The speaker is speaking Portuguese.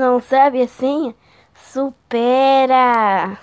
Não sabe assim. Supera!